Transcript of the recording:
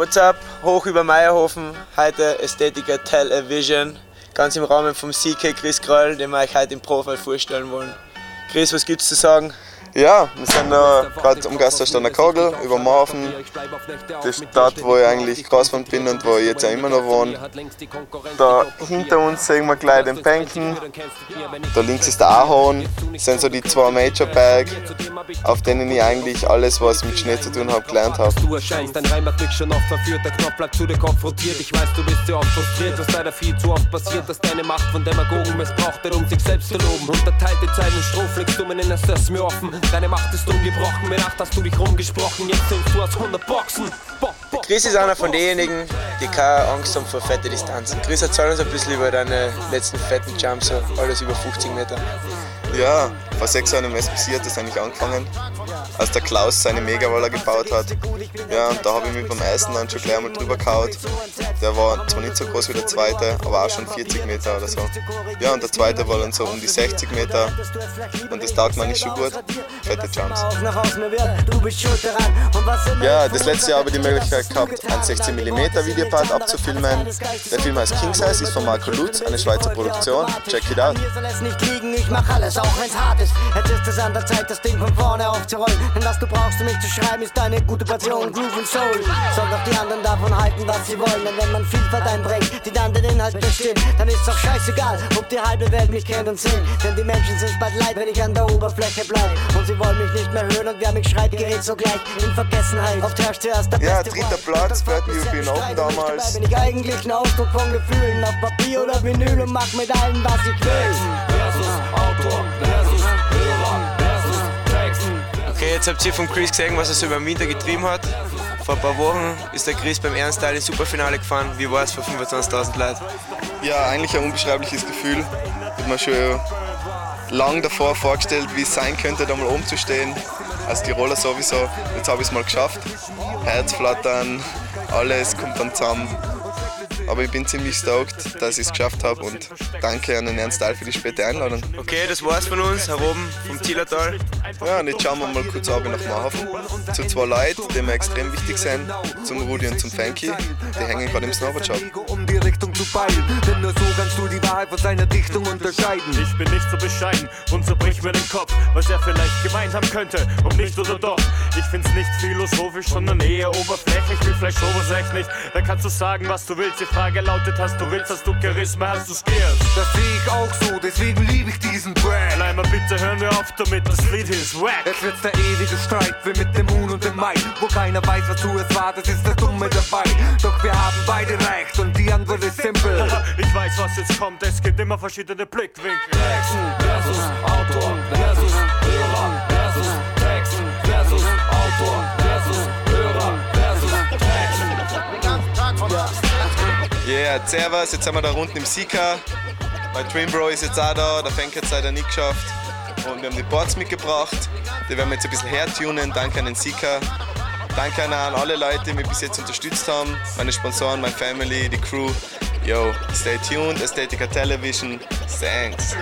What's up? Hoch über Meierhofen, heute Ästhetiker Television, ganz im Rahmen vom CK Chris Kroll, den wir euch heute im Profil vorstellen wollen. Chris, was gibt's zu sagen? Ja, wir sind da gerade am Gasthaus an der Kogel über Marfen. Die Stadt, wo ich eigentlich groß bin und wo ich jetzt auch immer noch wohne. Da hinter uns sehen wir gleich den Penken. Da links ist der Ahorn. Das sind so die zwei Major Bag, auf denen ich eigentlich alles, was mit Schnee zu tun hat, gelernt habe. Du erscheinst, dein Reim hat schon oft verführt, der Knopf zu dir konfrontiert. Ich weiß, du bist sehr oft frustriert, was leider viel zu oft passiert, dass deine Macht von Demagogen missbraucht wird, um sich selbst zu loben. Unterteilte Zeilen Strophen legst du mir in das mir offen. Deine Macht ist ungebrochen, mit Nacht hast du dich rumgesprochen, jetzt singst du aus 100 Boxen. Bo Bo Chris ist einer von denjenigen, die keine Angst haben vor fette Distanzen. Chris, erzähl uns ein bisschen über deine letzten fetten Jumps, alles über 50 Meter. Ja, vor sechs Jahren im SPC hat das eigentlich angefangen, als der Klaus seine Megawaller gebaut hat. Ja, und da habe ich mich beim ersten dann schon gleich einmal drüber gehauen. Der war zwar nicht so groß wie der zweite, aber auch schon 40 Meter oder so. Ja, und der zweite war dann so um die 60 Meter. Und das taugt mir nicht so gut. Fette Jumps. Ja, das letzte Jahr habe ich die Möglichkeit gehabt, einen 16 mm Videopart abzufilmen. Der Film heißt King Size, ist von Marco Lutz, eine Schweizer Produktion. Check it out. Ich mach alles, auch wenn's hart ist. Jetzt ist es an der Zeit, das Ding von vorne aufzurollen. Denn was du brauchst, um mich zu schreiben, ist eine gute Portion Groove und Soul. Soll doch die anderen davon halten, was sie wollen. Denn wenn man Vielfalt einbringt, die dann den Inhalt bestimmt, dann ist doch scheißegal, ob die halbe Welt mich kennt und singt. Denn die Menschen sind bald leid, wenn ich an der Oberfläche bleib. Und sie wollen mich nicht mehr hören und wer mich schreibt, gerät sogleich in Vergessenheit. Oft herrscht zuerst der Ja, beste dritter. Platz, Das European Open damals. Bin ich eigentlich ein Ausdruck von Gefühlen auf Papier oder Vinyl und mach mit allem, was ich will. Okay, jetzt habt ihr von Chris gesehen, was er so über den Winter getrieben hat. Vor ein paar Wochen ist der Chris beim Ernstteil ins Superfinale gefahren. Wie war es für 25.000 Leute? Ja, eigentlich ein unbeschreibliches Gefühl. Habe mir schon lang davor vorgestellt, wie es sein könnte, da mal oben zu stehen. Als Tiroler sowieso. Jetzt habe ich es mal geschafft. Herzflattern, alles kommt dann zusammen. Aber ich bin ziemlich stoked, dass ich es geschafft habe und danke an den Ernst Dahl für die späte Einladung. Okay, das war's von uns, hier oben vom Zillertal. Ja, und jetzt schauen wir mal kurz ab nach Marhafen. Zu zwei Leuten, die mir extrem wichtig sind, zum Rudi und zum Fanky. Die hängen gerade im Snowboardshop. um die Richtung zu peilen. Denn nur so kannst du die Wahrheit von seiner Dichtung unterscheiden. Ich bin nicht so bescheiden und zerbrich mir den Kopf, was er vielleicht gemeint haben könnte, ob nicht oder doch. Ich find's nicht philosophisch, sondern eher oberflächlich, wie vielleicht sowas echt nicht. Da kannst du sagen, was du willst. Die Frage lautet, hast du willst, hast du Charisma, hast du Skills? Das sehe ich auch so, deswegen liebe ich diesen Track. Nein, mal bitte hören wir auf damit, das Lied ist wack. Es wird der ewige Streit wie mit dem Huhn und dem Mai, wo keiner weiß, wozu es war, das ist das Dumme dabei. Doch wir haben beide recht und die Antwort ist simpel. Ich weiß, was jetzt kommt, es gibt immer verschiedene Blickwinkel. versus Yeah, servus, jetzt sind wir da unten im Sika. Mein Twin Bro ist jetzt auch da, der Fank hat es leider nicht geschafft. Und wir haben die Boards mitgebracht. Die werden wir jetzt ein bisschen hertunen. Danke an den Sika. Danke an alle Leute, die mich bis jetzt unterstützt haben. Meine Sponsoren, meine Family, die Crew. Yo, stay tuned, Aesthetica Television. Thanks.